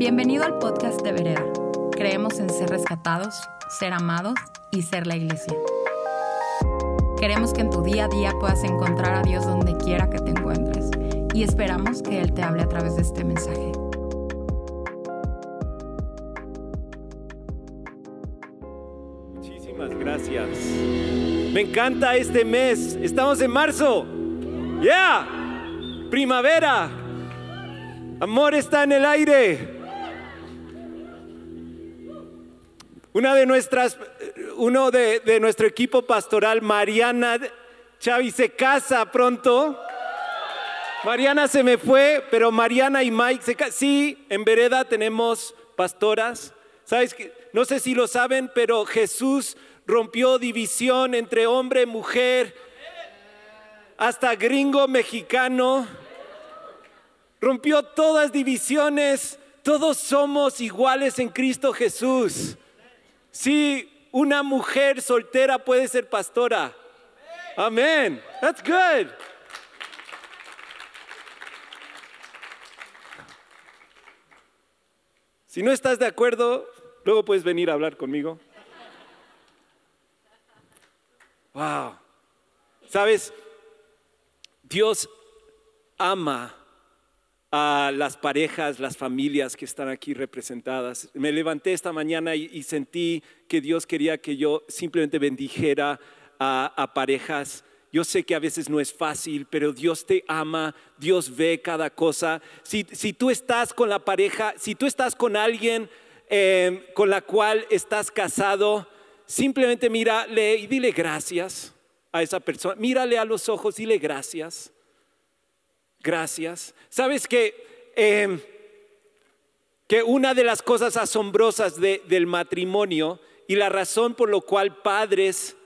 Bienvenido al podcast de Vereda. Creemos en ser rescatados, ser amados y ser la iglesia. Queremos que en tu día a día puedas encontrar a Dios donde quiera que te encuentres y esperamos que Él te hable a través de este mensaje. Muchísimas gracias. Me encanta este mes. Estamos en marzo. Yeah. Primavera. Amor está en el aire. Una de nuestras, uno de, nuestro equipo pastoral, Mariana Chavi, se casa pronto. Mariana se me fue, pero Mariana y Mike se casan. Sí, en Vereda tenemos pastoras. ¿Sabes No sé si lo saben, pero Jesús rompió división entre hombre mujer, hasta gringo mexicano. Rompió todas divisiones. Todos somos iguales en Cristo Jesús. Sí, una mujer soltera puede ser pastora. Amén. That's good. Si no estás de acuerdo, luego puedes venir a hablar conmigo. Wow. Sabes, Dios ama a las parejas, las familias que están aquí representadas. Me levanté esta mañana y, sentí que Dios quería que yo simplemente bendijera a, parejas. Yo sé que a veces no es fácil, pero Dios te ama, Dios ve cada cosa. Si, tú estás con la pareja, si tú estás con alguien em, con la cual estás casado, simplemente mírale y dile gracias a esa persona. Mírale a los ojos, dile gracias gracias. ¿Sabes que, em, que una de las cosas asombrosas del matrimonio y la razón por lo cual padres,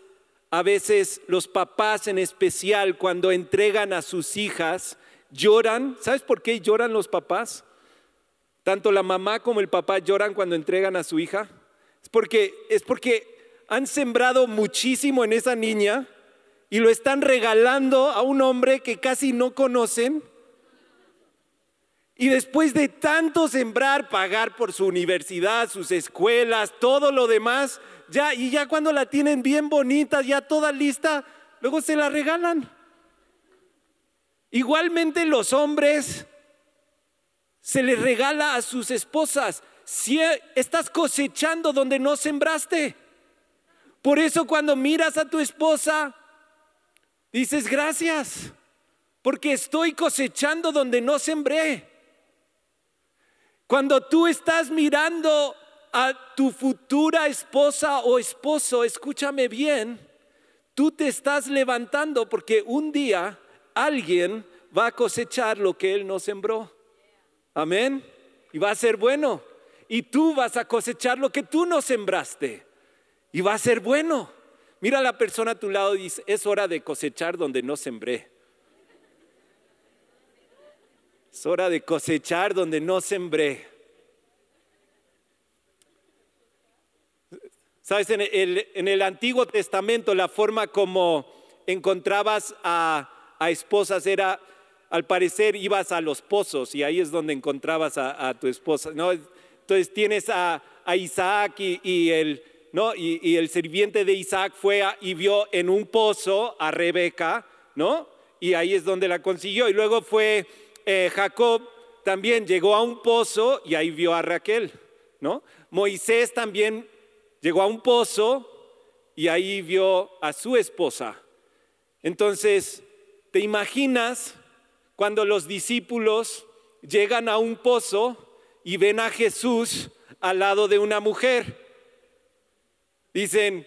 a veces los papás en especial, cuando entregan a sus hijas, lloran? ¿Sabes por qué lloran los papás? Tanto la mamá como el papá lloran cuando entregan a su hija. Es porque, es porque han sembrado muchísimo en esa niña y lo están regalando a un hombre que casi no conocen. Y después de tanto sembrar, pagar por su universidad, sus escuelas, todo lo demás, ya y ya cuando la tienen bien bonita, ya toda lista, luego se la regalan. Igualmente los hombres se les regala a sus esposas. Si estás cosechando donde no sembraste. Por eso cuando miras a tu esposa, Dices, gracias, porque estoy cosechando donde no sembré. Cuando tú estás mirando a tu futura esposa o esposo, escúchame bien, tú te estás levantando porque un día alguien va a cosechar lo que él no sembró. Amén. Y va a ser bueno. Y tú vas a cosechar lo que tú no sembraste. Y va a ser bueno. Mira a la persona a tu lado y dice, es hora de cosechar donde no sembré. Es hora de cosechar donde no sembré. Sabes, en el, Antiguo Testamento la forma como encontrabas a, esposas era, al parecer ibas a los pozos y ahí es donde encontrabas a, tu esposa. ¿no? Entonces tienes a, Isaac y el Y, el sirviente de Isaac fue y vio en un pozo a Rebeca, ¿no? Y ahí es donde la consiguió. Y luego fue eh, Jacob, también llegó a un pozo y ahí vio a Raquel, ¿no? Moisés también llegó a un pozo y ahí vio a su esposa. Entonces, ¿te imaginas cuando los discípulos llegan a un pozo y ven a Jesús al lado de una mujer? Dicen,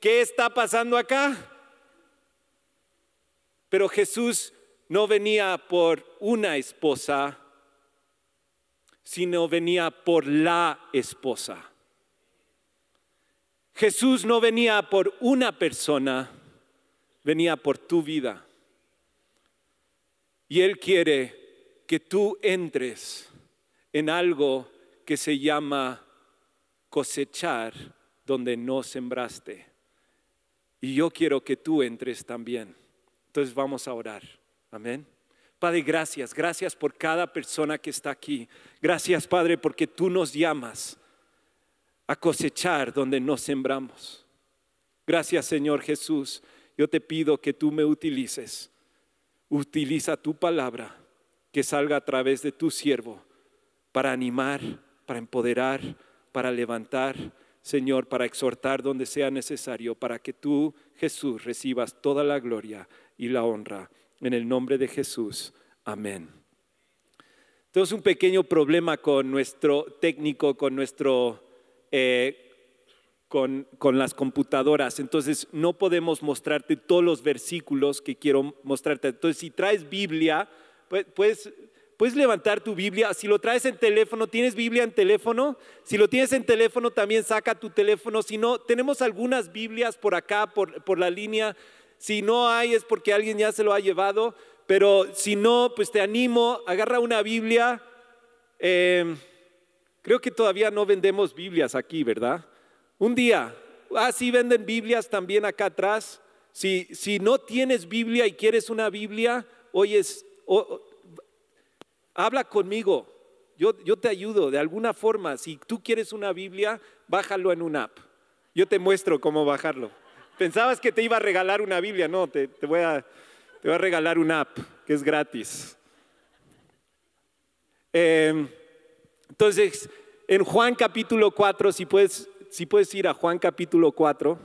¿qué está pasando acá? Pero Jesús no venía por una esposa, sino venía por la esposa. Jesús no venía por una persona, venía por tu vida. Y Él quiere que tú entres en algo que se llama cosechar donde no sembraste. Y yo quiero que tú entres también. Entonces vamos a orar. Amén. Padre, gracias, gracias por cada persona que está aquí. Gracias, Padre, porque tú nos llamas a cosechar donde no sembramos. Gracias, Señor Jesús. Yo te pido que tú me utilices. Utiliza tu palabra que salga a través de tu siervo para animar, para empoderar, para levantar, Señor, para exhortar donde sea necesario, para que tú, Jesús, recibas toda la gloria y la honra. En el nombre de Jesús. Amén. Entonces, un pequeño problema con nuestro técnico, con nuestro... Eh, con, con, las computadoras. Entonces no podemos mostrarte todos los versículos que quiero mostrarte. Entonces si traes Biblia, puedes, puedes levantar tu Biblia. Si lo traes en teléfono, ¿tienes Biblia en teléfono? Si lo tienes en teléfono, también saca tu teléfono. Si no, tenemos algunas Biblias por acá, por, por la línea. Si no hay es porque alguien ya se lo ha llevado, pero si no, pues te animo, agarra una Biblia. Em, creo que todavía no vendemos Biblias aquí, ¿verdad? Un día, ah, sí venden Biblias también acá atrás. Si, si no tienes Biblia y quieres una Biblia, hoy es, habla conmigo. Yo, yo te ayudo de alguna forma. Si tú quieres una Biblia, bájalo en una app. Yo te muestro cómo bajarlo. Pensabas que te iba a regalar una Biblia, no, te, voy, a, te voy, a, regalar una app que es gratis. Em, entonces, en Juan capítulo 4, si puedes, si puedes ir a Juan capítulo 4,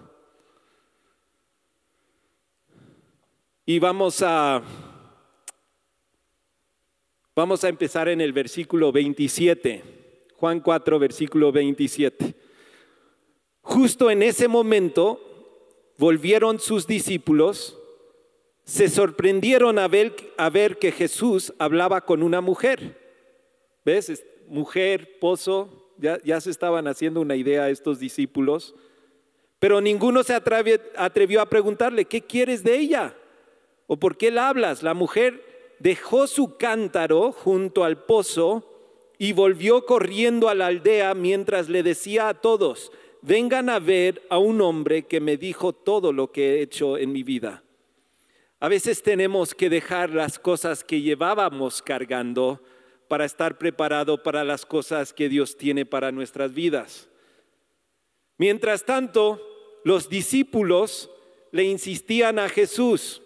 y vamos a, vamos a empezar en el versículo 27. Juan 4, versículo 27. Justo en ese momento volvieron sus discípulos, se sorprendieron a ver, que Jesús hablaba con una mujer. ¿Ves? Mujer, pozo, ya se estaban haciendo una idea estos discípulos, pero ninguno se atrevió a preguntarle, ¿qué quieres de ella? ¿O por qué la hablas? La mujer dejó su cántaro junto al pozo y volvió corriendo a la aldea mientras le decía a todos, vengan a ver a un hombre que me dijo todo lo que he hecho en mi vida. A veces tenemos que dejar las cosas que llevábamos cargando para estar preparado para las cosas que Dios tiene para nuestras vidas. Mientras tanto, los discípulos le insistían a Jesús,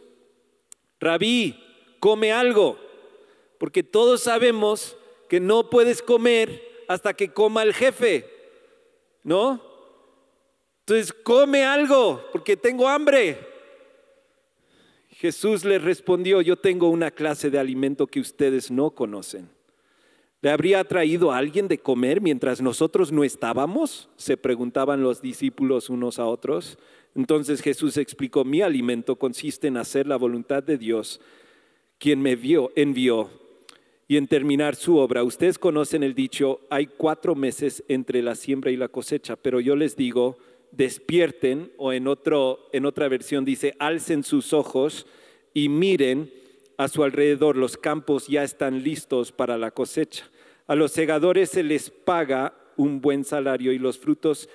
Rabí, come algo, porque todos sabemos que no puedes comer hasta que coma el jefe, ¿no? Entonces, come algo, porque tengo hambre. Jesús les respondió, yo tengo una clase de alimento que ustedes no conocen. ¿Le habría traído a alguien de comer mientras nosotros no estábamos? Se preguntaban los discípulos unos a otros. Entonces Jesús explicó, mi alimento consiste en hacer la voluntad de Dios, quien me vio, envió, y en terminar su obra. Ustedes conocen el dicho, hay cuatro meses entre la siembra y la cosecha, pero yo les digo, despierten, o en, otro, en otra versión dice, alcen sus ojos y miren a su alrededor, los campos ya están listos para la cosecha. A los segadores se les paga un buen salario y los frutos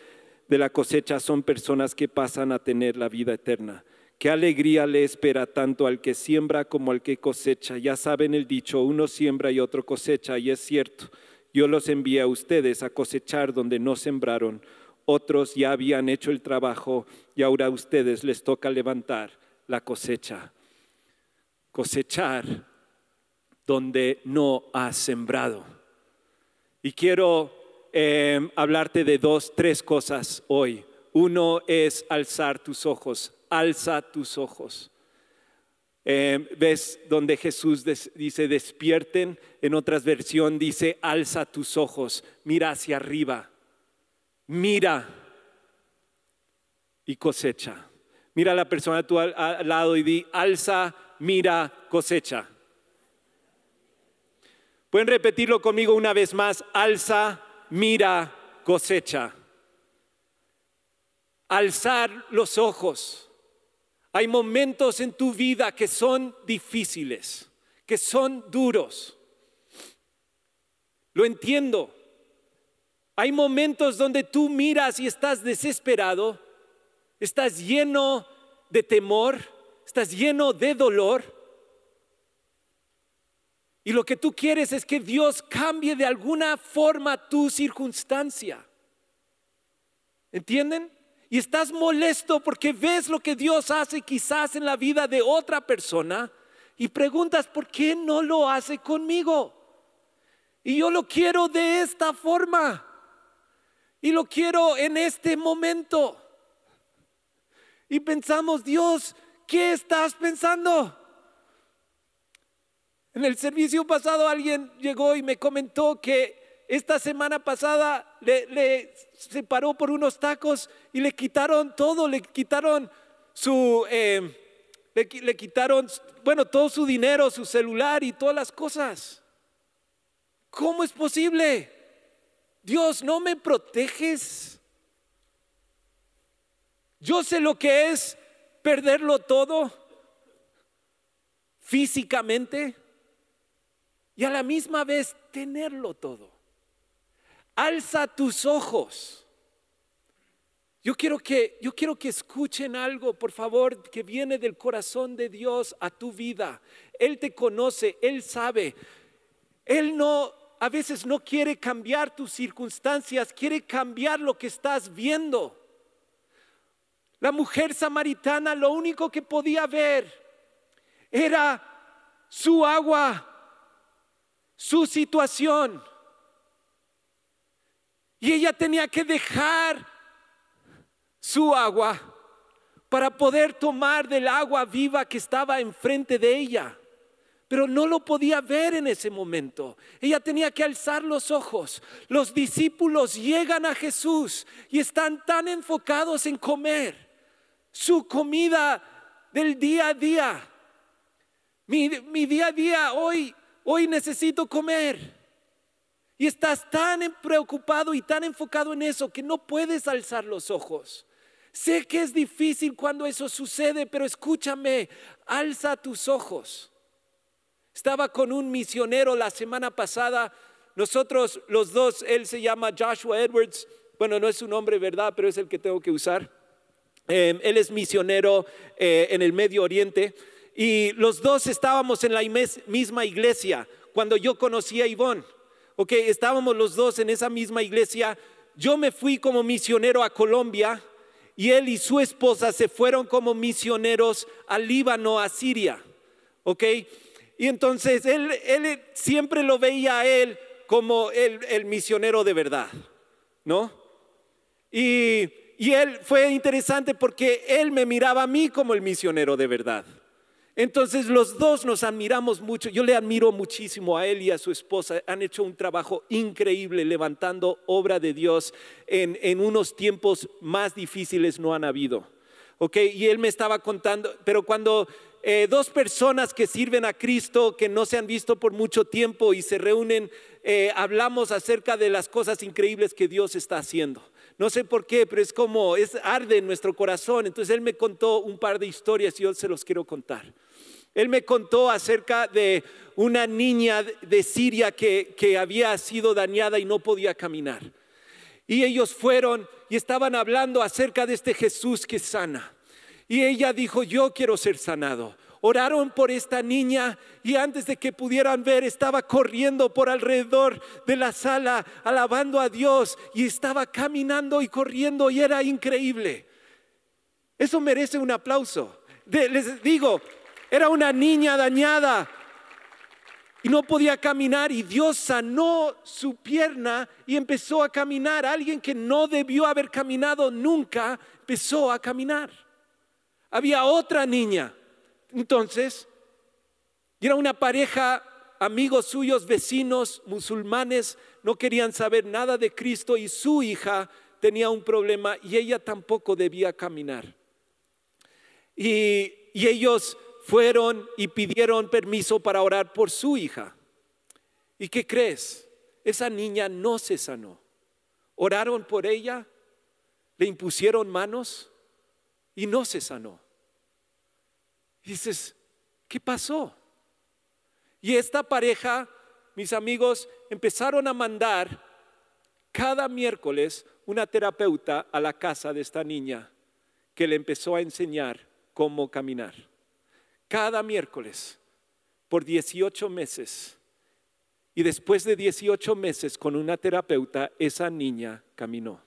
de la cosecha son personas que pasan a tener la vida eterna. Qué alegría le espera tanto al que siembra como al que cosecha. Ya saben el dicho, uno siembra y otro cosecha, y es cierto. Yo los envié a ustedes a cosechar donde no sembraron otros ya habían hecho el trabajo y ahora a ustedes les toca levantar la cosecha. Cosechar donde no has sembrado. Y quiero em, hablarte de dos, tres cosas hoy. Uno es alzar tus ojos, alza tus ojos. Em, ¿Ves donde Jesús dice despierten? En otras versión dice alza tus ojos, mira hacia arriba mira y cosecha. Mira a la persona a tu al lado y di, alza, mira, cosecha. Pueden repetirlo conmigo una vez más, alza, mira, cosecha. Alzar los ojos. Hay momentos en tu vida que son difíciles, que son duros. Lo entiendo. Hay momentos donde tú miras y estás desesperado, estás lleno de temor, estás lleno de dolor. Y lo que tú quieres es que Dios cambie de alguna forma tu circunstancia. ¿Entienden? Y estás molesto porque ves lo que Dios hace quizás en la vida de otra persona y preguntas, ¿por qué no lo hace conmigo? Y yo lo quiero de esta forma. Y lo quiero en este momento. Y pensamos, Dios, ¿qué estás pensando? En el servicio pasado alguien llegó y me comentó que esta semana pasada le, se paró por unos tacos y le quitaron todo, le quitaron su, eh, le, quitaron, bueno, todo su dinero, su celular y todas las cosas. ¿Cómo es posible? Dios, ¿no me proteges? Yo sé lo que es perderlo todo físicamente y a la misma vez tenerlo todo. Alza tus ojos. Yo quiero que yo quiero que escuchen algo, por favor, que viene del corazón de Dios a tu vida. Él te conoce, él sabe. Él no a veces no quiere cambiar tus circunstancias, quiere cambiar lo que estás viendo. La mujer samaritana lo único que podía ver era su agua, su situación. Y ella tenía que dejar su agua para poder tomar del agua viva que estaba enfrente de ella pero no lo podía ver en ese momento. Ella tenía que alzar los ojos. Los discípulos llegan a Jesús y están tan enfocados en comer su comida del día a día. Mi, día a día, hoy, hoy necesito comer. Y estás tan preocupado y tan enfocado en eso que no puedes alzar los ojos. Sé que es difícil cuando eso sucede, pero escúchame, alza tus ojos. Estaba con un misionero la semana pasada. Nosotros los dos, él se llama Joshua Edwards. Bueno, no es su nombre, ¿verdad? Pero es el que tengo que usar. Em, él es misionero eh, en el Medio Oriente. Y los dos estábamos en la misma iglesia cuando yo conocí a Ivonne. Ok, estábamos los dos en esa misma iglesia. Yo me fui como misionero a Colombia y él y su esposa se fueron como misioneros al Líbano, a Siria. Ok, y entonces él, siempre lo veía a él como el, misionero de verdad, ¿no? Y, y él fue interesante porque él me miraba a mí como el misionero de verdad. Entonces los dos nos admiramos mucho. Yo le admiro muchísimo a él y a su esposa. Han hecho un trabajo increíble levantando obra de Dios en, en unos tiempos más difíciles no han habido. ¿Ok? Y él me estaba contando, pero cuando eh, dos personas que sirven a Cristo, que no se han visto por mucho tiempo y se reúnen, eh, hablamos acerca de las cosas increíbles que Dios está haciendo. No sé por qué, pero es como, es arde en nuestro corazón. Entonces él me contó un par de historias y yo se los quiero contar. Él me contó acerca de una niña de Siria que, había sido dañada y no podía caminar. Y ellos fueron y estaban hablando acerca de este Jesús que sana. Y ella dijo, yo quiero ser sanado. Oraron por esta niña y antes de que pudieran ver estaba corriendo por alrededor de la sala alabando a Dios y estaba caminando y corriendo y era increíble. Eso merece un aplauso. les digo, era una niña dañada y no podía caminar y Dios sanó su pierna y empezó a caminar. Alguien que no debió haber caminado nunca empezó a caminar. Había otra niña. Entonces, era una pareja, amigos suyos, vecinos, musulmanes, no querían saber nada de Cristo y su hija tenía un problema y ella tampoco debía caminar. Y, y ellos fueron y pidieron permiso para orar por su hija. ¿Y qué crees? Esa niña no se sanó. Oraron por ella, le impusieron manos y no se sanó. Y dices, ¿qué pasó? Y esta pareja, mis amigos, empezaron a mandar cada miércoles una terapeuta a la casa de esta niña que le empezó a enseñar cómo caminar. Cada miércoles, por 18 meses, Y después de 18 meses con una terapeuta, esa niña caminó.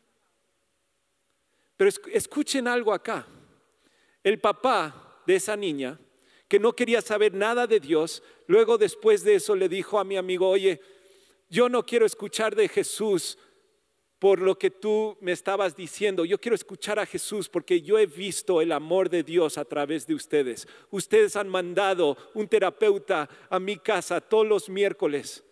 Pero escuchen algo acá. El papá de esa niña, que no quería saber nada de Dios, luego después de eso le dijo a mi amigo, oye, yo no quiero escuchar de Jesús por lo que tú me estabas diciendo. Yo quiero escuchar a Jesús porque yo he visto el amor de Dios a través de ustedes. Ustedes han mandado un terapeuta a mi casa todos los miércoles.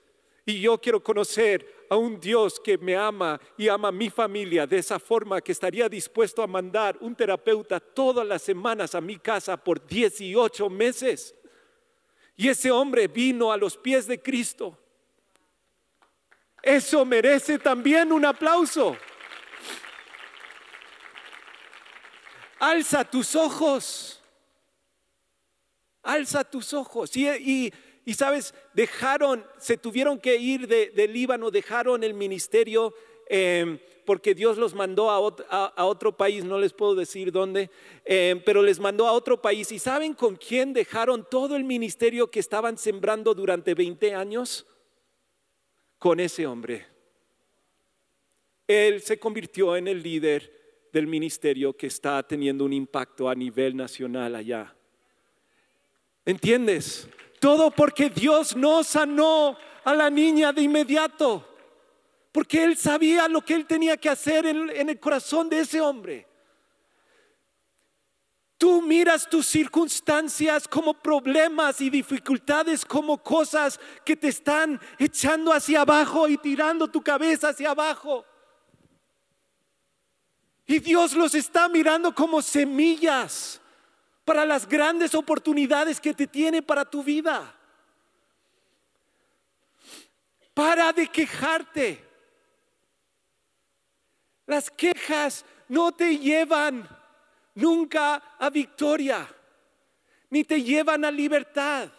Y yo quiero conocer a un Dios que me ama y ama a mi familia de esa forma que estaría dispuesto a mandar un terapeuta todas las semanas a mi casa por 18 meses. Y ese hombre vino a los pies de Cristo eso merece también un aplauso. Alza tus ojos. Alza tus ojos. Y, sabes, dejaron, se tuvieron que ir de, Líbano, dejaron el ministerio em, porque Dios los mandó a, otro país, no les puedo decir dónde, em, pero les mandó a otro país. ¿Y saben con quién dejaron todo el ministerio que estaban sembrando durante 20 años? Con ese hombre. Él se convirtió en el líder del ministerio que está teniendo un impacto a nivel nacional allá. ¿Entiendes? Todo porque Dios no sanó a la niña de inmediato, porque Él sabía lo que Él tenía que hacer en, el corazón de ese hombre. Miras tus circunstancias como problemas y dificultades, como cosas que te están echando hacia abajo y tirando tu cabeza hacia abajo. Y Dios los está mirando como semillas para las grandes oportunidades que te tiene para tu vida. Para de quejarte. Las quejas no te llevan nunca a victoria, ni te llevan a libertad.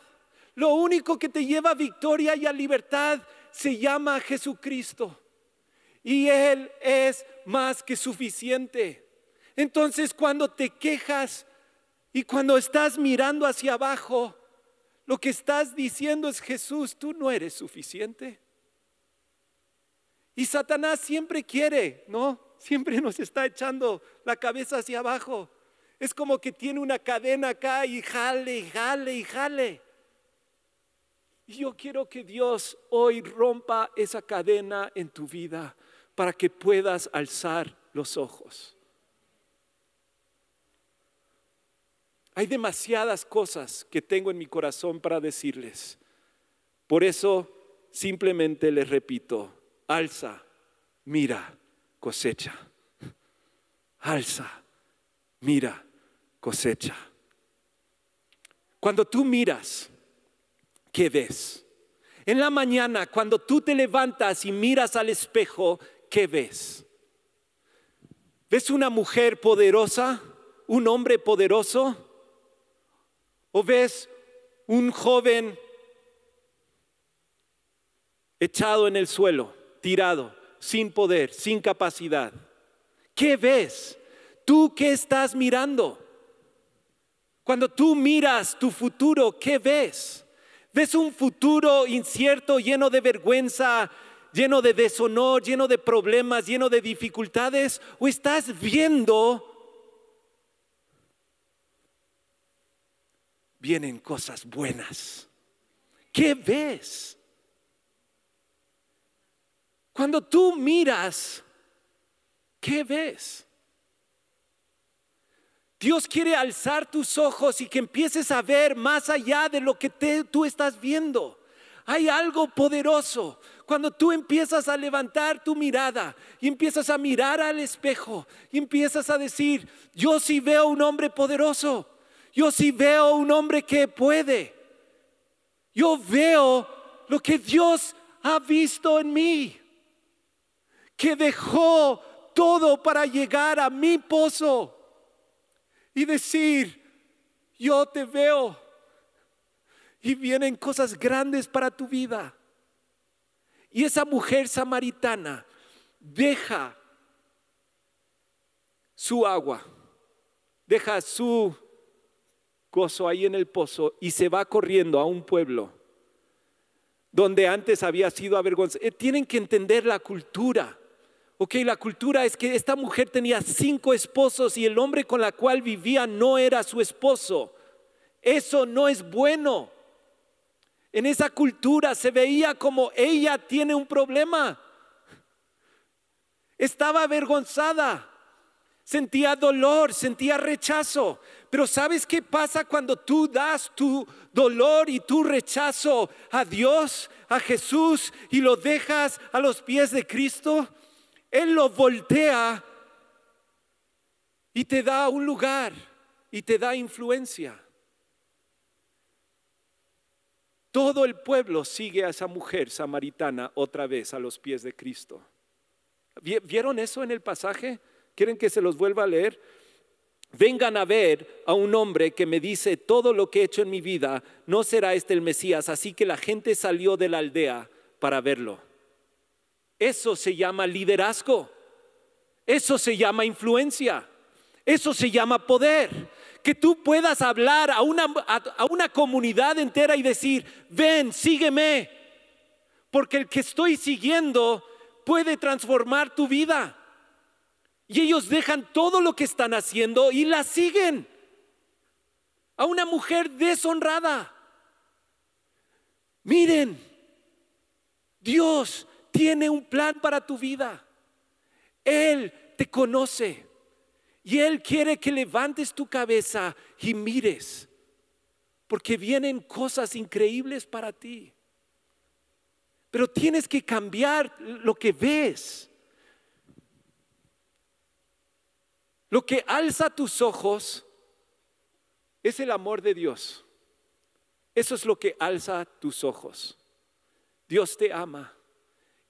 Lo único que te lleva a victoria y a libertad se llama Jesucristo. Y Él es más que suficiente. Entonces cuando te quejas y cuando estás mirando hacia abajo, lo que estás diciendo es Jesús, tú no eres suficiente. Y Satanás siempre quiere, ¿no? Siempre nos está echando la cabeza hacia abajo. Es como que tiene una cadena acá y jale, y jale, y jale. Y yo quiero que Dios hoy rompa esa cadena en tu vida para que puedas alzar los ojos. Hay demasiadas cosas que tengo en mi corazón para decirles. Por eso simplemente les repito, alza, mira cosecha. Alza, mira, cosecha. Cuando tú miras, ¿qué ves? En la mañana, cuando tú te levantas y miras al espejo, ¿qué ves? ¿Ves una mujer poderosa? ¿Un hombre poderoso? ¿O ves un joven echado en el suelo, tirado? Sin poder, sin capacidad. ¿Qué ves? ¿Tú qué estás mirando? Cuando tú miras tu futuro, ¿qué ves? ¿Ves un futuro incierto, lleno de vergüenza, lleno de deshonor, lleno de problemas, lleno de dificultades? ¿O estás viendo vienen cosas buenas? ¿Qué ves? Cuando tú miras, ¿qué ves? Dios quiere alzar tus ojos y que empieces a ver más allá de lo que tú estás viendo. Hay algo poderoso. Cuando tú empiezas a levantar tu mirada y empiezas a mirar al espejo y empiezas a decir, yo sí veo un hombre poderoso. Yo sí veo un hombre que puede. Yo veo lo que Dios ha visto en mí que dejó todo para llegar a mi pozo y decir, yo te veo y vienen cosas grandes para tu vida. Y esa mujer samaritana deja su agua, deja su gozo ahí en el pozo y se va corriendo a un pueblo donde antes había sido avergonzada. Eh, tienen que entender la cultura. Ok, la cultura es que esta mujer tenía cinco esposos y el hombre con la cual vivía no era su esposo. Eso no es bueno. En esa cultura se veía como ella tiene un problema. Estaba avergonzada, sentía dolor, sentía rechazo. Pero ¿sabes qué pasa cuando tú das tu dolor y tu rechazo a Dios, a Jesús y lo dejas a los pies de Cristo? Él lo voltea y te da un lugar y te da influencia. Todo el pueblo sigue a esa mujer samaritana otra vez a los pies de Cristo. ¿Vieron eso en el pasaje? ¿Quieren que se los vuelva a leer? Vengan a ver a un hombre que me dice todo lo que he hecho en mi vida, no será este el Mesías, así que la gente salió de la aldea para verlo. Eso se llama liderazgo. Eso se llama influencia. Eso se llama poder. Que tú puedas hablar a una, a, una comunidad entera y decir, ven, sígueme. Porque el que estoy siguiendo puede transformar tu vida. Y ellos dejan todo lo que están haciendo y la siguen. A una mujer deshonrada. Miren, Dios tiene un plan para tu vida. Él te conoce y Él quiere que levantes tu cabeza y mires, porque vienen cosas increíbles para ti. Pero tienes que cambiar lo que ves. Lo que alza tus ojos es el amor de Dios. Eso es lo que alza tus ojos. Dios te ama.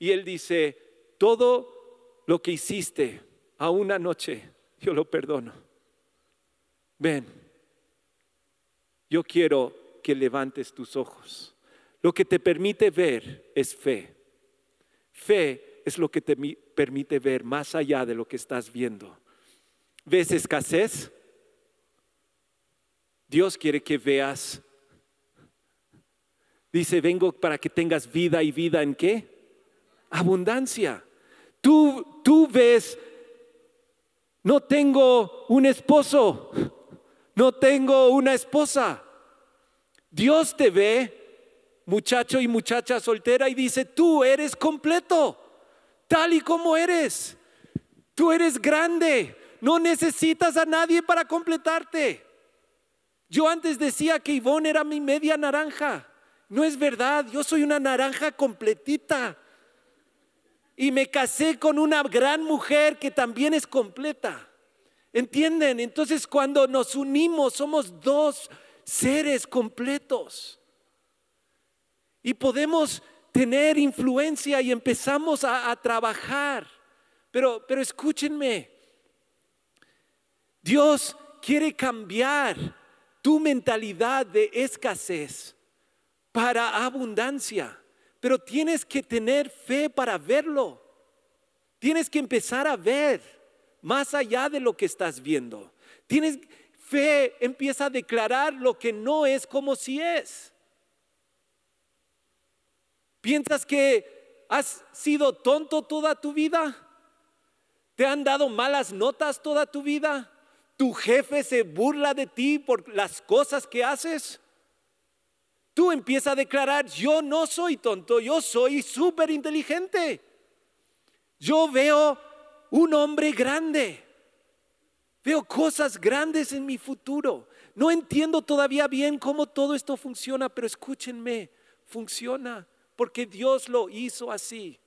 Y él dice, todo lo que hiciste a una noche, yo lo perdono. Ven, yo quiero que levantes tus ojos. Lo que te permite ver es fe. Fe es lo que te permite ver más allá de lo que estás viendo. ¿Ves escasez? Dios quiere que veas. Dice, vengo para que tengas vida y vida en qué? Abundancia. Tú, tú ves, no tengo un esposo, no tengo una esposa. Dios te ve, muchacho y muchacha soltera, y dice, tú eres completo, tal y como eres. Tú eres grande, no necesitas a nadie para completarte. Yo antes decía que Ivonne era mi media naranja. No es verdad, yo soy una naranja completita y me casé con una gran mujer que también es completa. ¿Entienden? Entonces cuando nos unimos somos dos seres completos. Y podemos tener influencia y empezamos a, trabajar. Pero, pero escúchenme, Dios quiere cambiar tu mentalidad de escasez para abundancia pero tienes que tener fe para verlo. Tienes que empezar a ver más allá de lo que estás viendo. Tienes fe, empieza a declarar lo que no es como si es. ¿Piensas que has sido tonto toda tu vida? ¿Te han dado malas notas toda tu vida? ¿Tu jefe se burla de ti por las cosas que haces? Tú empiezas a declarar, yo no soy tonto, yo soy súper inteligente. Yo veo un hombre grande. Veo cosas grandes en mi futuro. No entiendo todavía bien cómo todo esto funciona, pero escúchenme, funciona porque Dios lo hizo así.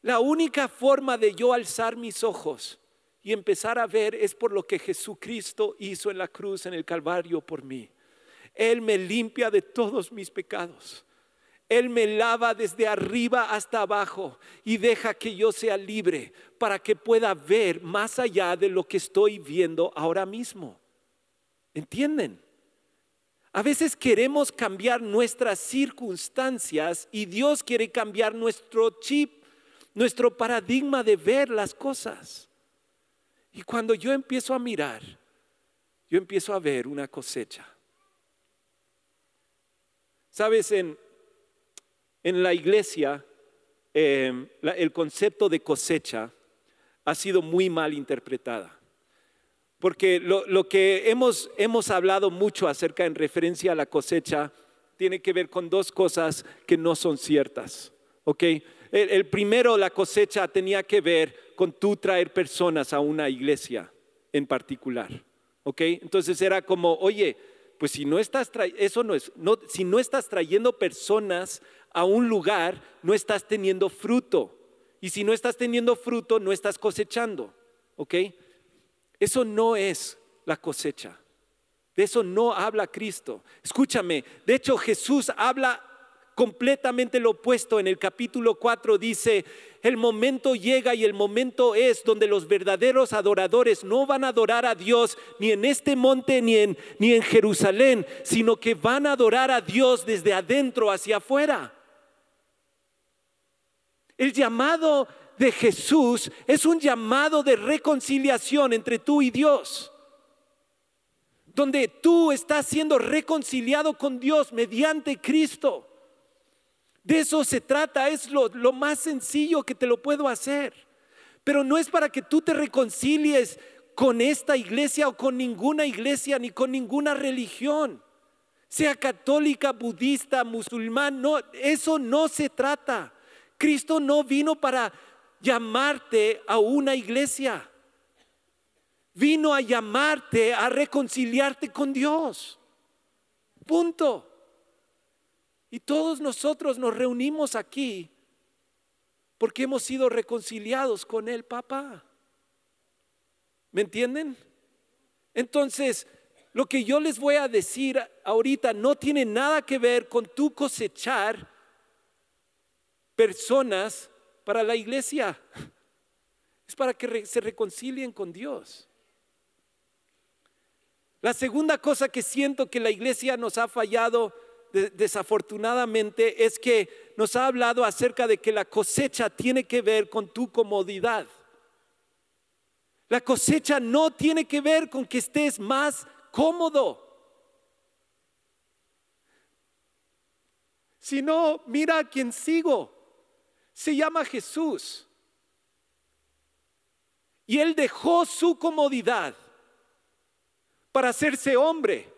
La única forma de yo alzar mis ojos y empezar a ver es por lo que Jesucristo hizo en la cruz, en el Calvario por mí. Él me limpia de todos mis pecados. Él me lava desde arriba hasta abajo y deja que yo sea libre para que pueda ver más allá de lo que estoy viendo ahora mismo. ¿Entienden? A veces queremos cambiar nuestras circunstancias y Dios quiere cambiar nuestro chip, nuestro paradigma de ver las cosas. Y cuando yo empiezo a mirar, yo empiezo a ver una cosecha. Sabes, en, en la iglesia em, el concepto de cosecha ha sido muy mal interpretada. Porque lo, que hemos, hemos hablado mucho acerca en referencia a la cosecha tiene que ver con dos cosas que no son ciertas. ¿ok? El, primero, la cosecha tenía que ver con tú traer personas a una iglesia en particular. ¿ok? Entonces era como, oye, pues si no estás eso no es, no, si no estás trayendo personas a un lugar, no estás teniendo fruto. Y si no estás teniendo fruto, no estás cosechando. ¿Ok? Eso no es la cosecha. De eso no habla Cristo. Escúchame, de hecho Jesús habla completamente lo opuesto. En el capítulo 4 dice, el momento llega y el momento es donde los verdaderos adoradores no van a adorar a Dios ni en este monte ni en, ni en Jerusalén, sino que van a adorar a Dios desde adentro hacia afuera. El llamado de Jesús es un llamado de reconciliación entre tú y Dios donde tú estás siendo reconciliado con Dios mediante Cristo. De eso se trata, es lo, más sencillo que te lo puedo hacer. Pero no es para que tú te reconcilies con esta iglesia o con ninguna iglesia ni con ninguna religión. Sea católica, budista, musulmán, no, eso no se trata. Cristo no vino para llamarte a una iglesia. Vino a llamarte a reconciliarte con Dios. Punto. Y todos nosotros nos reunimos aquí porque hemos sido reconciliados con el papá. ¿Me entienden? Entonces, lo que yo les voy a decir ahorita no tiene nada que ver con tu cosechar personas para la iglesia. Es para que se reconcilien con Dios. La segunda cosa que siento que la iglesia nos ha fallado desafortunadamente es que nos ha hablado acerca de que la cosecha tiene que ver con tu comodidad. La cosecha no tiene que ver con que estés más cómodo. Sino, mira a quien sigo. Se llama Jesús. Y él dejó su comodidad para hacerse hombre.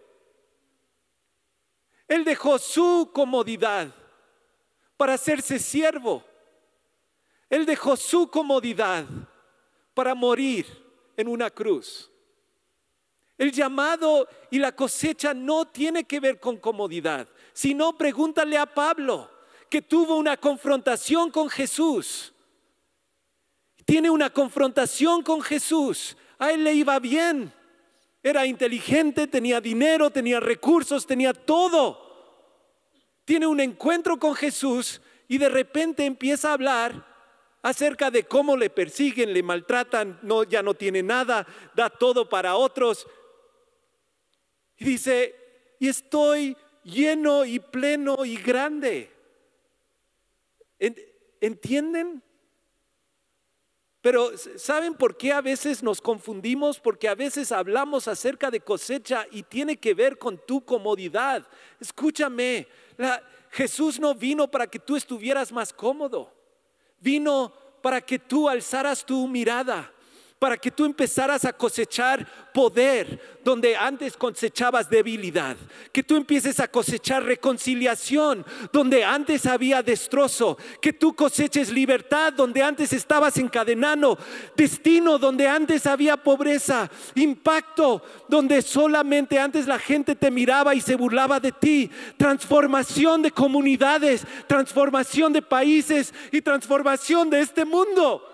Él dejó su comodidad para hacerse siervo. Él dejó su comodidad para morir en una cruz. El llamado y la cosecha no tiene que ver con comodidad, sino pregúntale a Pablo, que tuvo una confrontación con Jesús. Tiene una confrontación con Jesús. A él le iba bien. Era inteligente, tenía dinero, tenía recursos, tenía todo. Tiene un encuentro con Jesús y de repente empieza a hablar acerca de cómo le persiguen, le maltratan, no, ya no tiene nada, da todo para otros. Y dice, y estoy lleno y pleno y grande. ¿Entienden? Pero ¿saben por qué a veces nos confundimos? Porque a veces hablamos acerca de cosecha y tiene que ver con tu comodidad. Escúchame, Jesús no vino para que tú estuvieras más cómodo. Vino para que tú alzaras tu mirada para que tú empezaras a cosechar poder donde antes cosechabas debilidad, que tú empieces a cosechar reconciliación donde antes había destrozo, que tú coseches libertad donde antes estabas encadenando, destino donde antes había pobreza, impacto donde solamente antes la gente te miraba y se burlaba de ti, transformación de comunidades, transformación de países y transformación de este mundo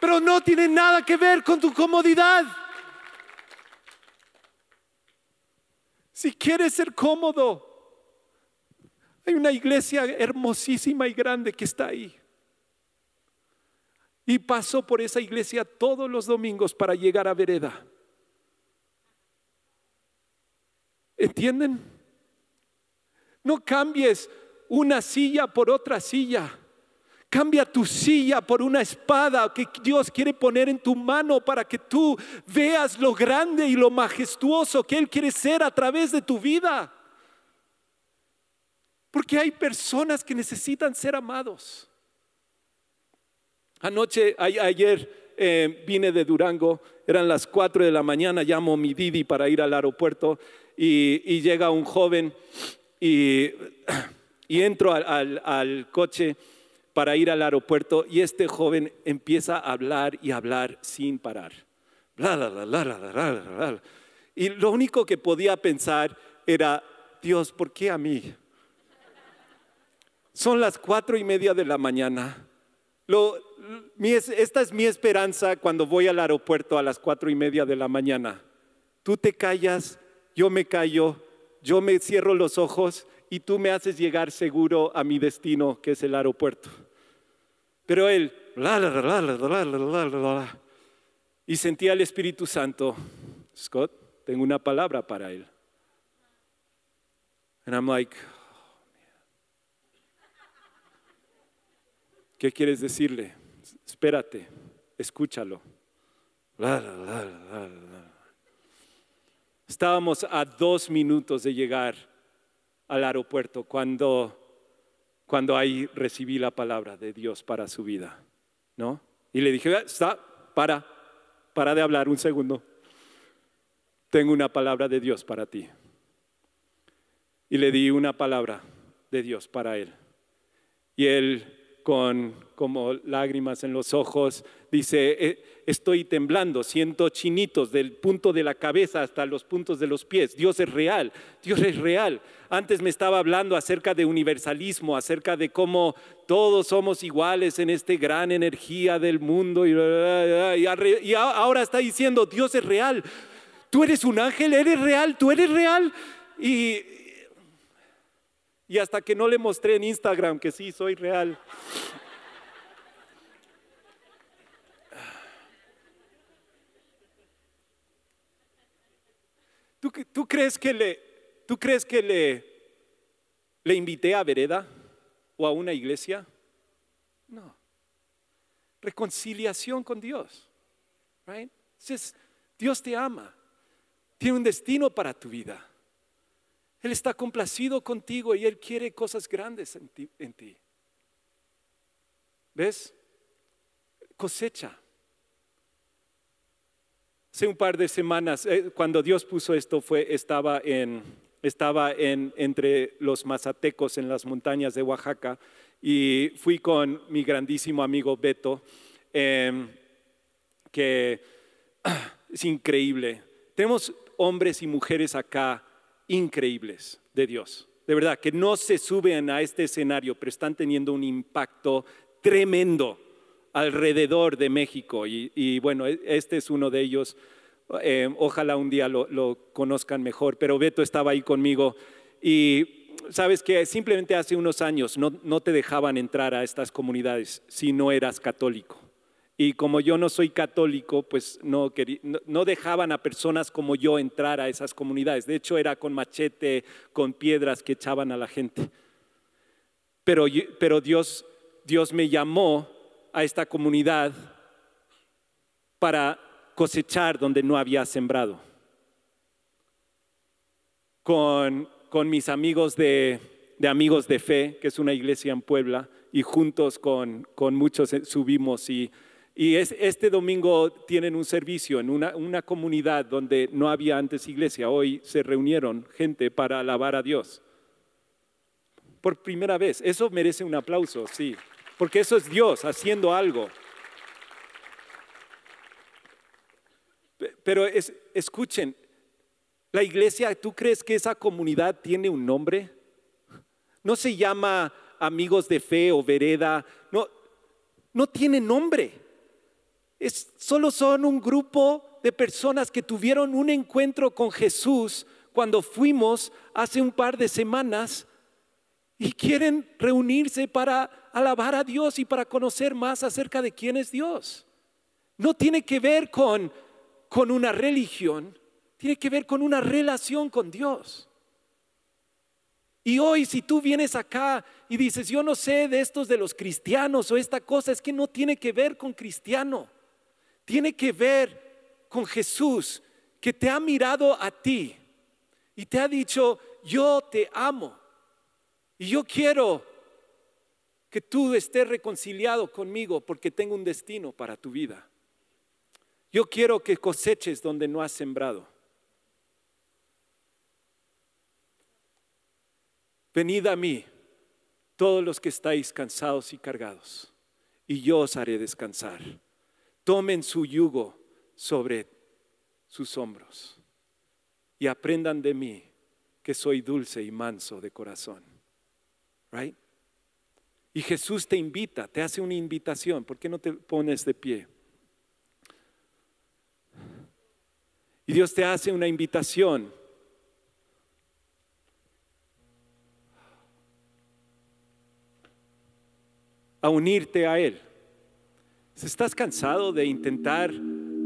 pero no tiene nada que ver con tu comodidad. Si quieres ser cómodo, hay una iglesia hermosísima y grande que está ahí. Y paso por esa iglesia todos los domingos para llegar a Vereda. ¿Entienden? No cambies una silla por otra silla. Cambia tu silla por una espada que Dios quiere poner en tu mano para que tú veas lo grande y lo majestuoso que Él quiere ser a través de tu vida. Porque hay personas que necesitan ser amados. Anoche, ayer eh, vine de Durango, eran las 4 de la mañana, llamo a mi Didi para ir al aeropuerto y, llega un joven y, entro al, coche para ir al aeropuerto y este joven empieza a hablar y hablar sin parar. y lo único que podía pensar era, Dios, ¿por qué a mí? Son las cuatro y media de la mañana. esta es mi esperanza cuando voy al aeropuerto a las cuatro y media de la mañana. Tú te callas, yo me callo, yo me cierro los ojos y tú me haces llegar seguro a mi destino, que es el aeropuerto. Pero él, y sentía el Espíritu Santo, Scott, tengo una palabra para él. And I'm like, ¿Qué quieres decirle? Espérate, escúchalo. Estábamos a dos minutos de llegar al aeropuerto cuando, cuando ahí recibí la palabra de Dios para su vida, ¿no? Y le dije, está, para, para de hablar un segundo. Tengo una palabra de Dios para ti. Y le di una palabra de Dios para él. Y él con como lágrimas en los ojos, dice, eh, estoy temblando, siento chinitos del punto de la cabeza hasta los puntos de los pies. Dios es real, Dios es real. Antes me estaba hablando acerca de universalismo, acerca de cómo todos somos iguales en esta gran energía del mundo y, y ahora está diciendo, Dios es real. Tú eres un ángel, eres real, tú eres real. Y, y hasta que no le mostré en Instagram que sí, soy real. ¿Tú, crees que le, le invité a Vereda o a una iglesia? No. Reconciliación con Dios. Right? Dios te ama. Tiene un destino para tu vida. Él está complacido contigo y Él quiere cosas grandes en ti. ¿Ves? Cosecha. Hace un par de semanas, eh, cuando Dios puso esto, fue, estaba, en, estaba en, entre los mazatecos en las montañas de Oaxaca y fui con mi grandísimo amigo Beto, em, que es increíble. Tenemos hombres y mujeres acá increíbles de Dios. De verdad, que no se suben a este escenario, pero están teniendo un impacto tremendo alrededor de México. Y, bueno, e, este es uno de ellos. Eh, ojalá un día lo, conozcan mejor, pero Beto estaba ahí conmigo y sabes que simplemente hace unos años no, no te dejaban entrar a estas comunidades si no eras católico. Y como yo no soy católico, pues no, no, dejaban a personas como yo entrar a esas comunidades. De hecho, era con machete, con piedras que echaban a la gente. Pero, pero Dios, Dios me llamó a esta comunidad para cosechar donde no había sembrado. Con, con mis amigos de, de, Amigos de Fe, que es una iglesia en Puebla, y juntos con, con muchos subimos y y este domingo tienen un servicio en una, una, comunidad donde no había antes iglesia. Hoy se reunieron gente para alabar a Dios. Por primera vez. Eso merece un aplauso, sí. Porque eso es Dios haciendo algo. Pero escuchen, la iglesia, ¿tú crees que esa comunidad tiene un nombre? No se llama amigos de fe o vereda. No, no tiene nombre solo son un grupo de personas que tuvieron un encuentro con Jesús cuando fuimos hace un par de semanas y quieren reunirse para alabar a Dios y para conocer más acerca de quién es Dios. No tiene que ver con, con una religión, tiene que ver con una relación con Dios. Y hoy si tú vienes acá y dices, yo no sé de estos de los cristianos o esta cosa, es que no tiene que ver con cristiano tiene que ver con Jesús que te ha mirado a ti y te ha dicho, yo te amo. Y yo quiero que tú estés reconciliado conmigo porque tengo un destino para tu vida. Yo quiero que coseches donde no has sembrado. Venid a mí, todos los que estáis cansados y cargados, y yo os haré descansar. Tomen su yugo sobre sus hombros y aprendan de mí que soy dulce y manso de corazón. Right? Y Jesús te invita, te hace una invitación. ¿Por qué no te pones de pie? Y Dios te hace una invitación a unirte a Él. ¿Estás cansado de intentar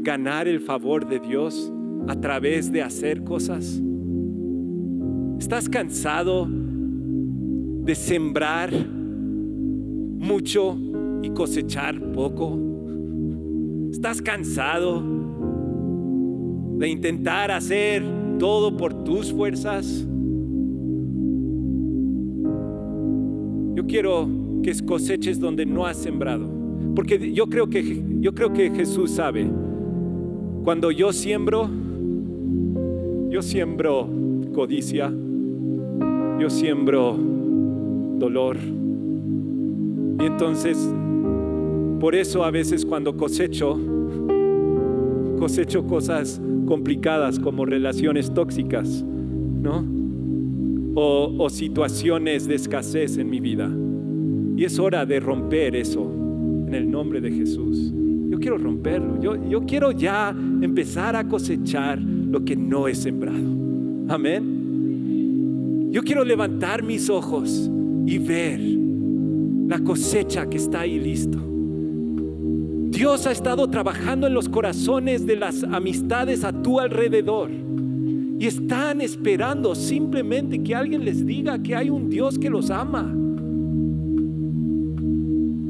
ganar el favor de Dios a través de hacer cosas? ¿Estás cansado de sembrar mucho y cosechar poco? ¿Estás cansado de intentar hacer todo por tus fuerzas? Yo quiero que coseches donde no has sembrado. Porque yo creo que, yo creo que Jesús sabe, cuando yo siembro, yo siembro codicia, yo siembro dolor. Y entonces, por eso a veces cuando cosecho, cosecho cosas complicadas como relaciones tóxicas, ¿no? O, o situaciones de escasez en mi vida. Y es hora de romper eso en el nombre de Jesús. Yo quiero romperlo. Yo, yo quiero ya empezar a cosechar lo que no he sembrado. Amén. Yo quiero levantar mis ojos y ver la cosecha que está ahí listo. Dios ha estado trabajando en los corazones de las amistades a tu alrededor. Y están esperando simplemente que alguien les diga que hay un Dios que los ama.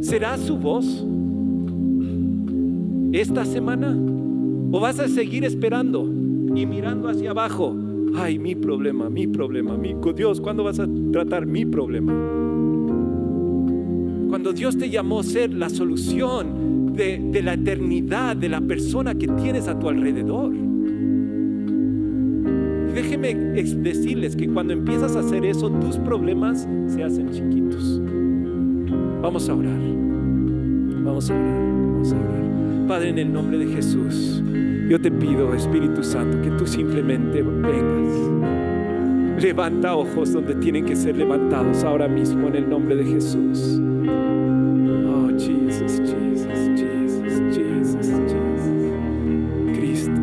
¿Será su voz esta semana? ¿O vas a seguir esperando y mirando hacia abajo? Ay, mi problema, mi problema, mi Dios, ¿cuándo vas a tratar mi problema? Cuando Dios te llamó a ser la solución de, la eternidad de la persona que tienes a tu alrededor. Y déjeme decirles que cuando empiezas a hacer eso, tus problemas se hacen chiquitos. Vamos a orar. Vamos a orar. Vamos a orar. Padre, en el nombre de Jesús, yo te pido, Espíritu Santo, que tú simplemente vengas. Levanta ojos donde tienen que ser levantados ahora mismo en el nombre de Jesús. Oh, Jesus, Jesus, Jesus, Jesus, Jesus. Cristo.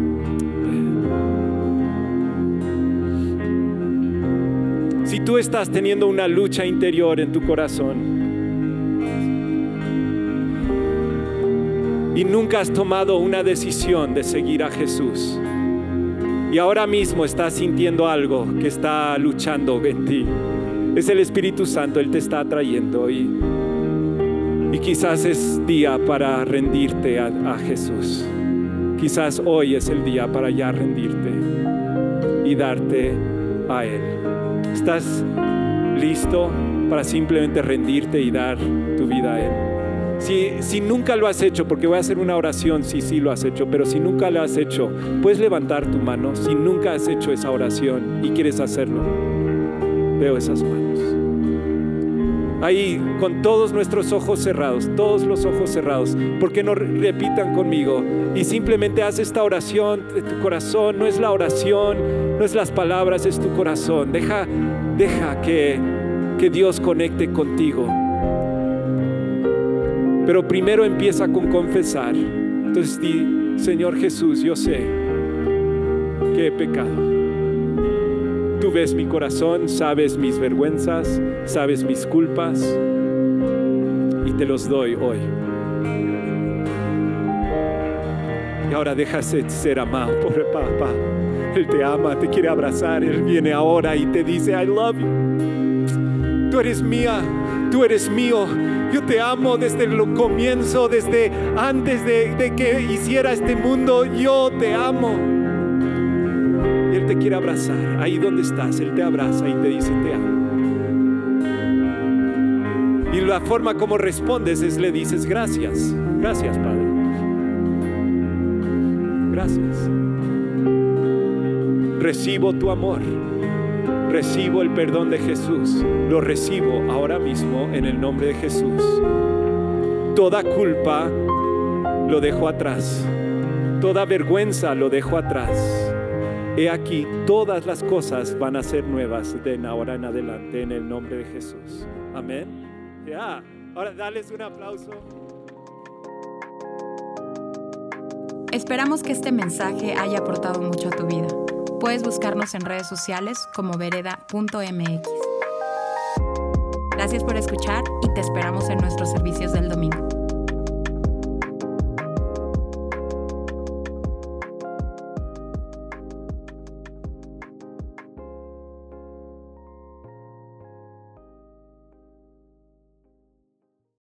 Si tú estás teniendo una lucha interior en tu corazón, y nunca has tomado una decisión de seguir a Jesús. Y ahora mismo estás sintiendo algo que está luchando en ti. Es el Espíritu Santo, Él te está atrayendo y, y quizás es día para rendirte a, a Jesús. Quizás hoy es el día para ya rendirte y darte a Él. ¿Estás listo para simplemente rendirte y dar tu vida a Él? Si, nunca lo has hecho, porque voy a hacer una oración si sí lo has hecho, pero si nunca lo has hecho, puedes levantar tu mano. Si nunca has hecho esa oración y quieres hacerlo, veo esas manos. Ahí, con todos nuestros ojos cerrados, todos los ojos cerrados, porque no repitan conmigo y simplemente haz esta oración de tu corazón. No es la oración, no es las palabras, es tu corazón. Deja, deja que, que Dios conecte contigo. Pero primero empieza con confesar. Entonces di, Señor Jesús, yo sé que he pecado. Tú ves mi corazón, sabes mis vergüenzas, sabes mis culpas y te los doy hoy. Y ahora déjase ser amado por el papá. Él te ama, te quiere abrazar, Él viene ahora y te dice, I love you. Tú eres mía, tú eres mío yo te amo desde el comienzo, desde antes de, que hiciera este mundo. Yo te amo. Y Él te quiere abrazar. Ahí donde estás, Él te abraza y te dice, te amo. Y la forma como respondes es le dices gracias. Gracias, Padre. Gracias. Recibo tu amor. Recibo el perdón de Jesús. Lo recibo ahora mismo en el nombre de Jesús. Toda culpa lo dejo atrás. Toda vergüenza lo dejo atrás. He aquí, todas las cosas van a ser nuevas de ahora en adelante en el nombre de Jesús. Amén. Ya, ahora dales un aplauso. Esperamos que este mensaje haya aportado mucho a tu vida. Puedes buscarnos en redes sociales como vereda.mx. Gracias por escuchar y te esperamos en nuestros servicios del domingo.